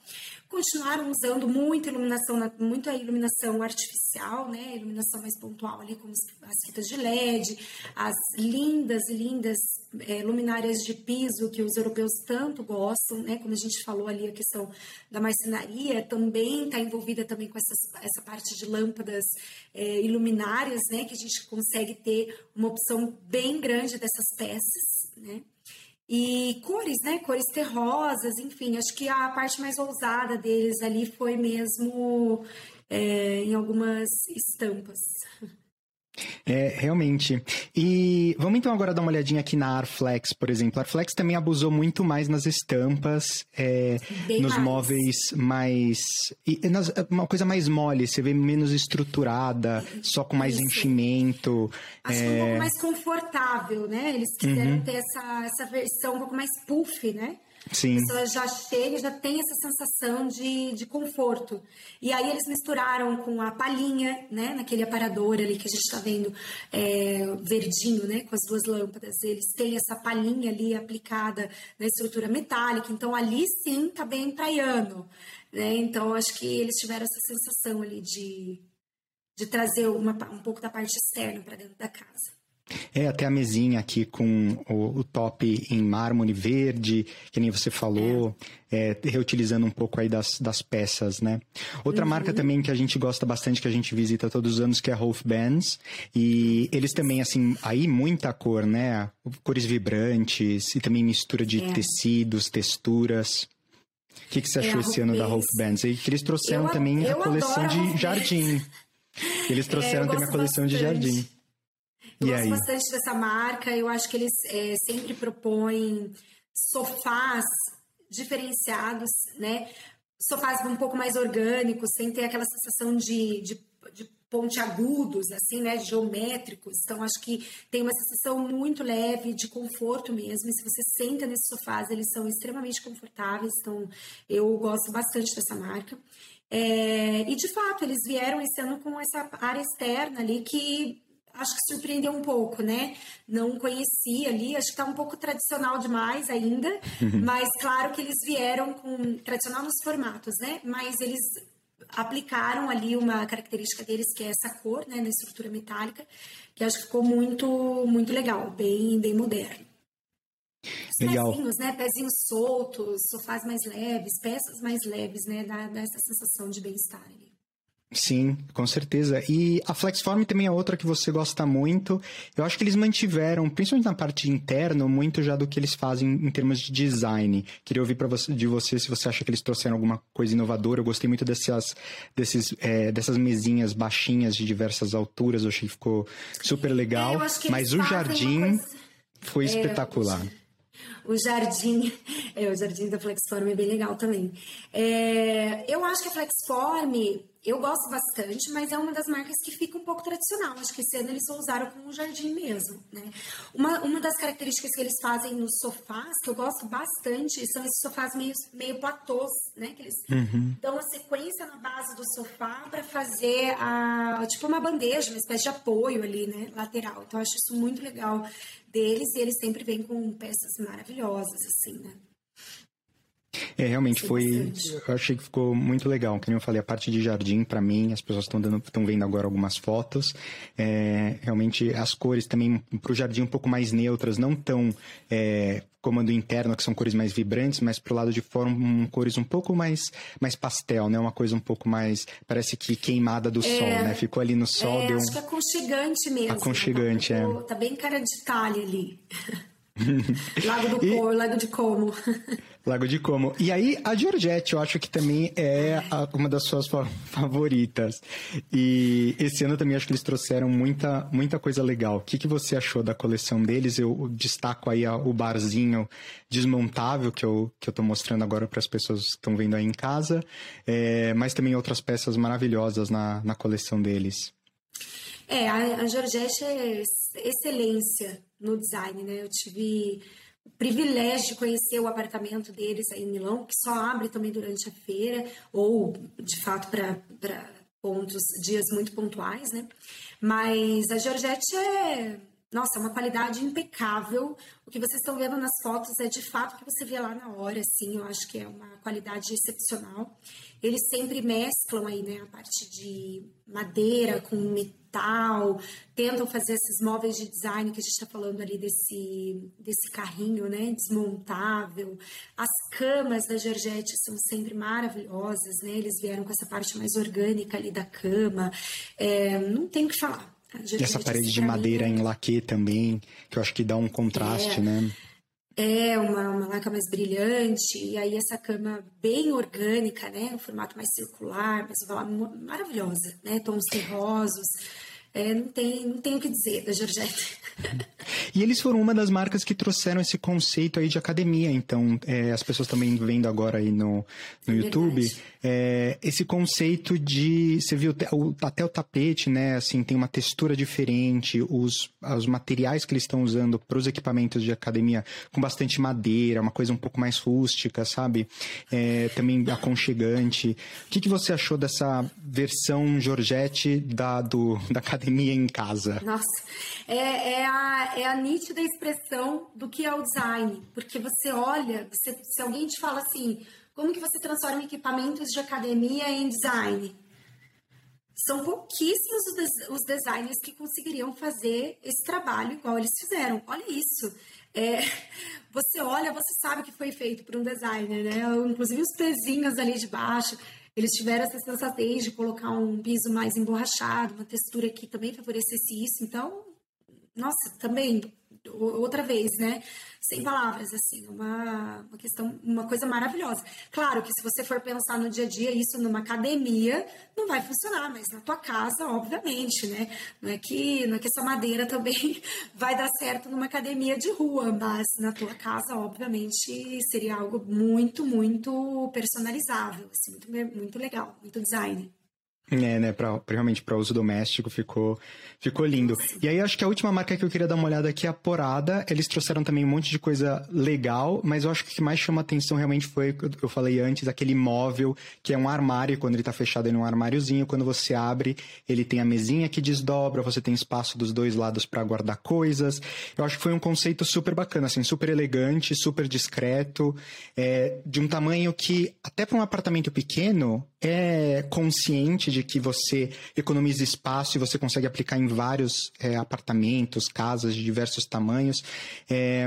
continuaram usando muita iluminação, muita iluminação artificial, né? Iluminação mais pontual ali, como as fitas de LED, as lindas lindas é, luminárias de piso que os europeus tanto gostam, né? Como a gente falou ali, a questão da marcenaria também está envolvida também com essas, essa parte de lâmpadas é, iluminárias, né? Que a gente consegue ter uma opção bem grande dessas peças, né? E cores, né? Cores terrosas, enfim, acho que a parte mais ousada deles ali foi mesmo é, em algumas estampas. É, realmente. E vamos então agora dar uma olhadinha aqui na Arflex, por exemplo. A Arflex também abusou muito mais nas estampas, é, nos mais. móveis mais. E, nas, uma coisa mais mole, você vê menos estruturada, só com mais Isso. enchimento. Acho é... que um pouco mais confortável, né? Eles quiseram uhum. ter essa, essa versão um pouco mais puff, né? Sim. A já chega já tem essa sensação de, de conforto. E aí eles misturaram com a palhinha, né? Naquele aparador ali que a gente está vendo é, verdinho, né? Com as duas lâmpadas. Eles têm essa palhinha ali aplicada na estrutura metálica. Então ali sim tá bem praiano. Né? Então acho que eles tiveram essa sensação ali de, de trazer uma, um pouco da parte externa para dentro da casa. É, até a mesinha aqui com o, o, top em mármore verde, que nem você falou, é. É, reutilizando um pouco aí das, das peças, né? Outra uhum. marca também que a gente gosta bastante, que a gente visita todos os anos, que é a Rolf Bands. E eles também, assim, aí muita cor, né? Cores vibrantes e também mistura de é. tecidos, texturas. O que, que você é, achou esse ano da Rolf Bands? E que eles trouxeram eu, também eu a coleção de jardim. Eles trouxeram também a coleção bastante. de jardim. Eu e gosto aí? bastante dessa marca. Eu acho que eles é, sempre propõem sofás diferenciados, né? Sofás um pouco mais orgânicos, sem ter aquela sensação de, de, de pontiagudos, assim, né? Geométricos. Então, acho que tem uma sensação muito leve de conforto mesmo. E se você senta nesses sofás, eles são extremamente confortáveis. Então, eu gosto bastante dessa marca. É, e de fato, eles vieram esse ano com essa área externa ali que acho que surpreendeu um pouco, né? Não conhecia ali, acho que está um pouco tradicional demais ainda, uhum. mas claro que eles vieram com tradicional nos formatos, né? Mas eles aplicaram ali uma característica deles que é essa cor, né, na estrutura metálica, que acho que ficou muito muito legal, bem bem moderno. Os legal. pezinhos, né, pezinhos soltos, sofás mais leves, peças mais leves, né, dá, dá essa sensação de bem-estar ali. Sim, com certeza. E a Flexform também é outra que você gosta muito. Eu acho que eles mantiveram, principalmente na parte interna, muito já do que eles fazem em termos de design. Queria ouvir você, de você se você acha que eles trouxeram alguma coisa inovadora. Eu gostei muito dessas, desses, é, dessas mesinhas baixinhas de diversas alturas. Eu achei que ficou super legal. É, Mas o jardim coisa... foi é, espetacular. O jardim, é, o jardim da Flexform é bem legal também. É, eu acho que a Flexform eu gosto bastante, mas é uma das marcas que fica um pouco tradicional. Acho que esse ano eles só usaram com o jardim mesmo, né? Uma, uma das características que eles fazem nos sofás, que eu gosto bastante, são esses sofás meio, meio platôs, né? Que eles uhum. dão a sequência na base do sofá para fazer a, tipo uma bandeja, uma espécie de apoio ali, né? Lateral. Então, eu acho isso muito legal deles e eles sempre vêm com peças maravilhosas, assim, né? É, realmente foi. Eu achei que ficou muito legal. Como eu falei, a parte de jardim, para mim, as pessoas estão dando, estão vendo agora algumas fotos. É, realmente as cores também para o jardim um pouco mais neutras, não tão é, comando interno, que são cores mais vibrantes, mas pro lado de fora um, cores um pouco mais, mais pastel, né? Uma coisa um pouco mais, parece que queimada do é, sol, né? Ficou ali no sol, é, deu... Acho que é aconchegante mesmo. Aconchegante, né? tá, é. Tá bem cara de talha ali. Lago do e... Lago de Como. Lago de Como. E aí, a Georgette, eu acho que também é uma das suas favoritas. E esse ano também acho que eles trouxeram muita, muita coisa legal. O que, que você achou da coleção deles? Eu destaco aí o barzinho desmontável que eu, que eu tô mostrando agora para as pessoas que estão vendo aí em casa. É, mas também outras peças maravilhosas na, na coleção deles. É, a, a Georgette é excelência no design, né? Eu tive o privilégio de conhecer o apartamento deles aí em Milão, que só abre também durante a feira, ou de fato para pontos, dias muito pontuais, né? Mas a Georgette é, nossa, uma qualidade impecável. O que vocês estão vendo nas fotos é de fato o que você vê lá na hora, assim, eu acho que é uma qualidade excepcional. Eles sempre mesclam aí, né, a parte de madeira com metal, tentam fazer esses móveis de design que a gente está falando ali desse, desse carrinho, né, desmontável. As camas da Georgette são sempre maravilhosas, né, eles vieram com essa parte mais orgânica ali da cama. É, não tem o que falar. E essa parede de madeira em laque também, que eu acho que dá um contraste, é, né? É, uma, uma laca mais brilhante, e aí essa cama bem orgânica, né? Um formato mais circular, mas maravilhosa, né? Tons terrosos. É, não, tem, não tem o que dizer da Georgette. E eles foram uma das marcas que trouxeram esse conceito aí de academia. Então, é, as pessoas também vendo agora aí no, no é YouTube, é, esse conceito de. Você viu até o tapete, né? Assim, tem uma textura diferente, os, os materiais que eles estão usando para os equipamentos de academia com bastante madeira, uma coisa um pouco mais rústica, sabe? É, também aconchegante. O que, que você achou dessa versão Georgette da, do, da academia em casa? Nossa, é, é a, é a nítida expressão do que é o design. Porque você olha, você, se alguém te fala assim, como que você transforma equipamentos de academia em design? São pouquíssimos os designers que conseguiriam fazer esse trabalho igual eles fizeram. Olha isso. É, você olha, você sabe que foi feito por um designer, né? Inclusive os pezinhos ali de baixo. Eles tiveram essa sensatez de colocar um piso mais emborrachado, uma textura que também favorecesse isso. Então, nossa, também, outra vez, né? Sem palavras, assim, uma, uma questão, uma coisa maravilhosa. Claro que se você for pensar no dia a dia, isso numa academia não vai funcionar, mas na tua casa, obviamente, né? Não é que, não é que essa madeira também vai dar certo numa academia de rua, mas na tua casa, obviamente, seria algo muito, muito personalizável, assim, muito, muito legal, muito design. É, né, pra, realmente para uso doméstico ficou, ficou lindo. E aí acho que a última marca que eu queria dar uma olhada aqui é a Porada. Eles trouxeram também um monte de coisa legal, mas eu acho que o que mais chama atenção realmente foi, eu falei antes, aquele móvel que é um armário, quando ele tá fechado ele é um armáriozinho, quando você abre, ele tem a mesinha que desdobra, você tem espaço dos dois lados para guardar coisas. Eu acho que foi um conceito super bacana, assim, super elegante, super discreto, é, de um tamanho que até para um apartamento pequeno é consciente de que você economiza espaço e você consegue aplicar em vários é, apartamentos, casas de diversos tamanhos. É,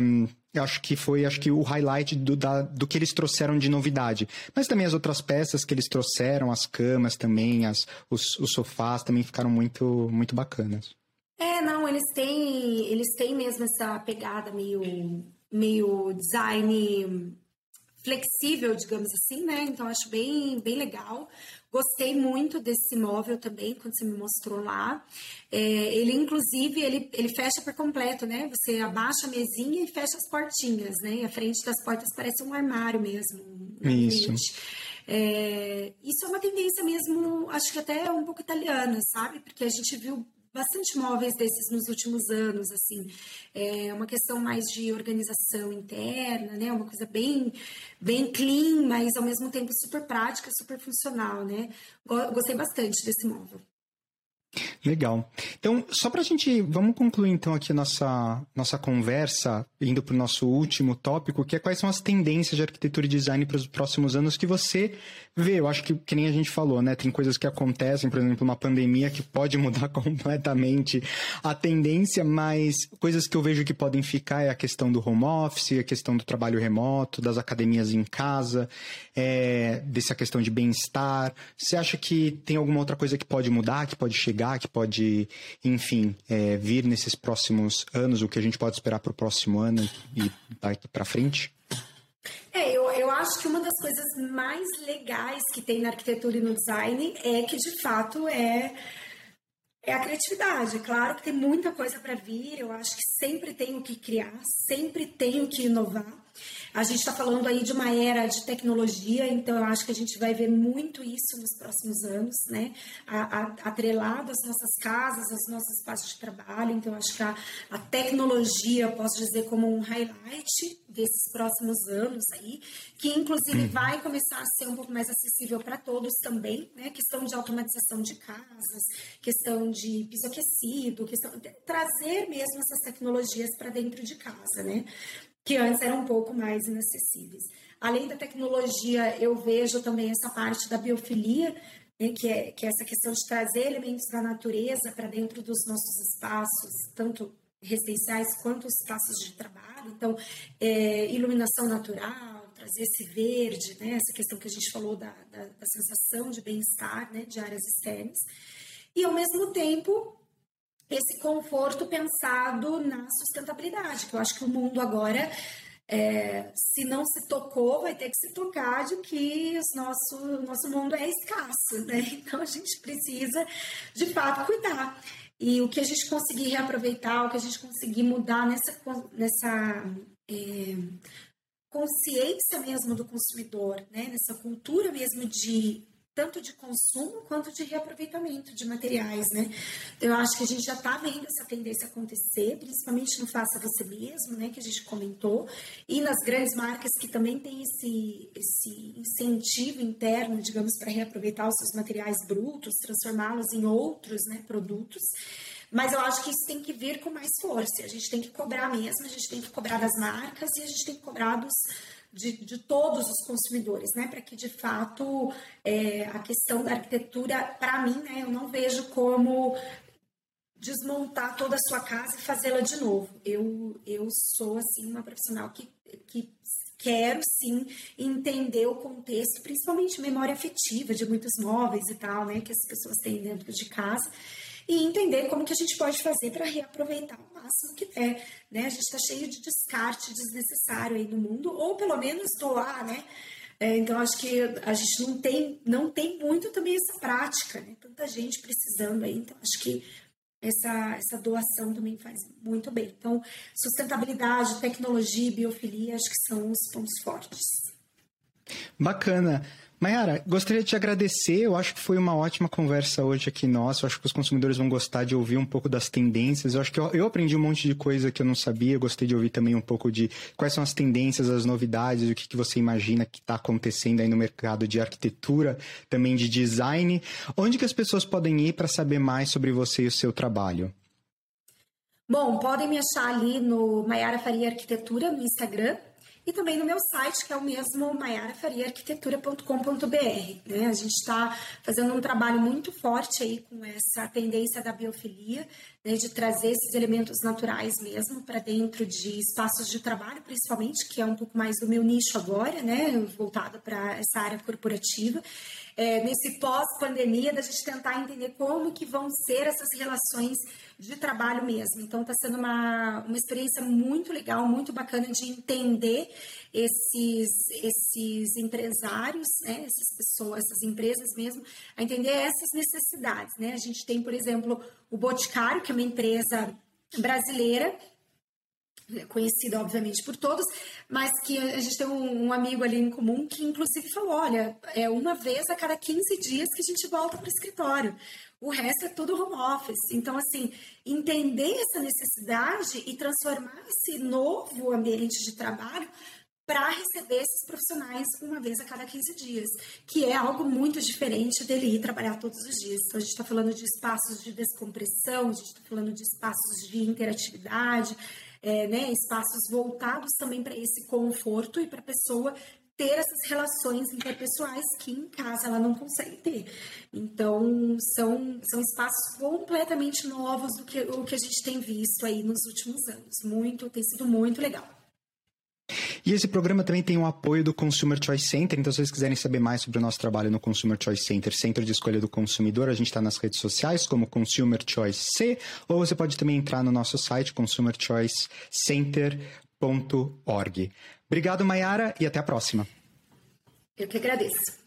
acho que foi acho que o highlight do, da, do que eles trouxeram de novidade. Mas também as outras peças que eles trouxeram, as camas também, as, os, os sofás também ficaram muito, muito bacanas. É, não, eles têm, eles têm mesmo essa pegada meio, meio design flexível, digamos assim, né? Então acho bem, bem legal. Gostei muito desse móvel também, quando você me mostrou lá. É, ele, inclusive, ele, ele fecha por completo, né? Você abaixa a mesinha e fecha as portinhas, né? E a frente das portas parece um armário mesmo. Isso. É, isso é uma tendência mesmo, acho que até um pouco italiana, sabe? Porque a gente viu bastante móveis desses nos últimos anos, assim, é uma questão mais de organização interna, né, uma coisa bem, bem clean, mas ao mesmo tempo super prática, super funcional, né, gostei bastante desse móvel. Legal. Então, só para a gente, vamos concluir então aqui a nossa, nossa conversa, indo para o nosso último tópico, que é quais são as tendências de arquitetura e design para os próximos anos que você vê. Eu acho que, que nem a gente falou, né? Tem coisas que acontecem, por exemplo, uma pandemia que pode mudar completamente a tendência, mas coisas que eu vejo que podem ficar é a questão do home office, a questão do trabalho remoto, das academias em casa, é, dessa questão de bem-estar. Você acha que tem alguma outra coisa que pode mudar, que pode chegar, que pode, enfim, é, vir nesses próximos anos, o que a gente pode esperar para o próximo ano e daqui para frente? É, eu, eu acho que uma das coisas mais legais que tem na arquitetura e no design é que, de fato, é, é a criatividade. Claro que tem muita coisa para vir, eu acho que sempre tem o que criar, sempre tem o que inovar. A gente está falando aí de uma era de tecnologia, então eu acho que a gente vai ver muito isso nos próximos anos, né? A, a, atrelado às nossas casas, aos nossos espaços de trabalho. Então, eu acho que a, a tecnologia, posso dizer, como um highlight desses próximos anos aí, que inclusive uhum. vai começar a ser um pouco mais acessível para todos também, né? Questão de automatização de casas, questão de piso aquecido, questão de trazer mesmo essas tecnologias para dentro de casa, né? Que antes eram um pouco mais inacessíveis. Além da tecnologia, eu vejo também essa parte da biofilia, né, que, é, que é essa questão de trazer elementos da natureza para dentro dos nossos espaços, tanto residenciais quanto espaços de trabalho. Então, é, iluminação natural, trazer esse verde, né, essa questão que a gente falou da, da, da sensação de bem-estar né, de áreas externas. E, ao mesmo tempo, esse conforto pensado na sustentabilidade, que eu acho que o mundo agora, é, se não se tocou, vai ter que se tocar de que o nosso, nosso mundo é escasso, né? Então a gente precisa, de fato, cuidar. E o que a gente conseguir reaproveitar, o que a gente conseguir mudar nessa, nessa é, consciência mesmo do consumidor, né? nessa cultura mesmo de tanto de consumo quanto de reaproveitamento de materiais, né? Eu acho que a gente já está vendo essa tendência acontecer, principalmente no faça você mesmo, né, que a gente comentou, e nas grandes marcas que também têm esse, esse incentivo interno, digamos, para reaproveitar os seus materiais brutos, transformá-los em outros, né, produtos. Mas eu acho que isso tem que vir com mais força. A gente tem que cobrar mesmo, a gente tem que cobrar das marcas e a gente tem que cobrar dos de, de todos os consumidores, né? Para que de fato é, a questão da arquitetura, para mim, né, eu não vejo como desmontar toda a sua casa e fazê-la de novo. Eu, eu sou assim uma profissional que, que quero sim entender o contexto, principalmente memória afetiva de muitos móveis e tal, né, que as pessoas têm dentro de casa e entender como que a gente pode fazer para reaproveitar o máximo que der, né? A gente está cheio de descarte desnecessário aí no mundo, ou pelo menos doar, né? É, então acho que a gente não tem não tem muito também essa prática, né? Tanta gente precisando aí, então acho que essa, essa doação também faz muito bem. Então, sustentabilidade, tecnologia e biofilia acho que são os pontos fortes. Bacana. Mayara, gostaria de te agradecer. Eu acho que foi uma ótima conversa hoje aqui nossa. Eu acho que os consumidores vão gostar de ouvir um pouco das tendências. Eu acho que eu, eu, aprendi um monte de coisa que eu não sabia. Eu gostei de ouvir também um pouco de quais são as tendências, as novidades, o que, que você imagina que está acontecendo aí no mercado de arquitetura, também de design. Onde que as pessoas podem ir para saber mais sobre você e o seu trabalho? Bom, podem me achar ali no Maiara Faria Arquitetura no Instagram e também no meu site, que é o mesmo maiarafariaarquitetura.com.br. Né? A gente está fazendo um trabalho muito forte aí com essa tendência da biofilia, né, de trazer esses elementos naturais mesmo para dentro de espaços de trabalho, principalmente, que é um pouco mais do meu nicho agora, né, voltado para essa área corporativa. É, nesse pós-pandemia, da gente tentar entender como que vão ser essas relações de trabalho mesmo. Então, está sendo uma, uma experiência muito legal, muito bacana de entender esses, esses empresários, né, essas pessoas, essas empresas mesmo, a entender essas necessidades. Né? A gente tem, por exemplo, o Boticário, que é uma empresa brasileira, conhecida obviamente por todos, mas que a gente tem um, um, amigo ali em comum que inclusive falou, olha, é uma vez a cada 15 dias que a gente volta para o escritório. O resto é tudo home office. Então, assim, entender essa necessidade e transformar esse novo ambiente de trabalho para receber esses profissionais uma vez a cada 15 dias, que é algo muito diferente dele ir trabalhar todos os dias. Então, a gente está falando de espaços de descompressão, a gente está falando de espaços de interatividade, é, né, espaços voltados também para esse conforto e para a pessoa ter essas relações interpessoais que em casa ela não consegue ter. Então, são, são espaços completamente novos do que o que a gente tem visto aí nos últimos anos. Muito, tem sido muito legal. E esse programa também tem o apoio do Consumer Choice Center, então se vocês quiserem saber mais sobre o nosso trabalho no Consumer Choice Center, Centro de Escolha do Consumidor, a gente está nas redes sociais como Consumer Choice C, ou você pode também entrar no nosso site consumerchoicecenter.org. Obrigado, Mayara, e até a próxima. Eu que agradeço.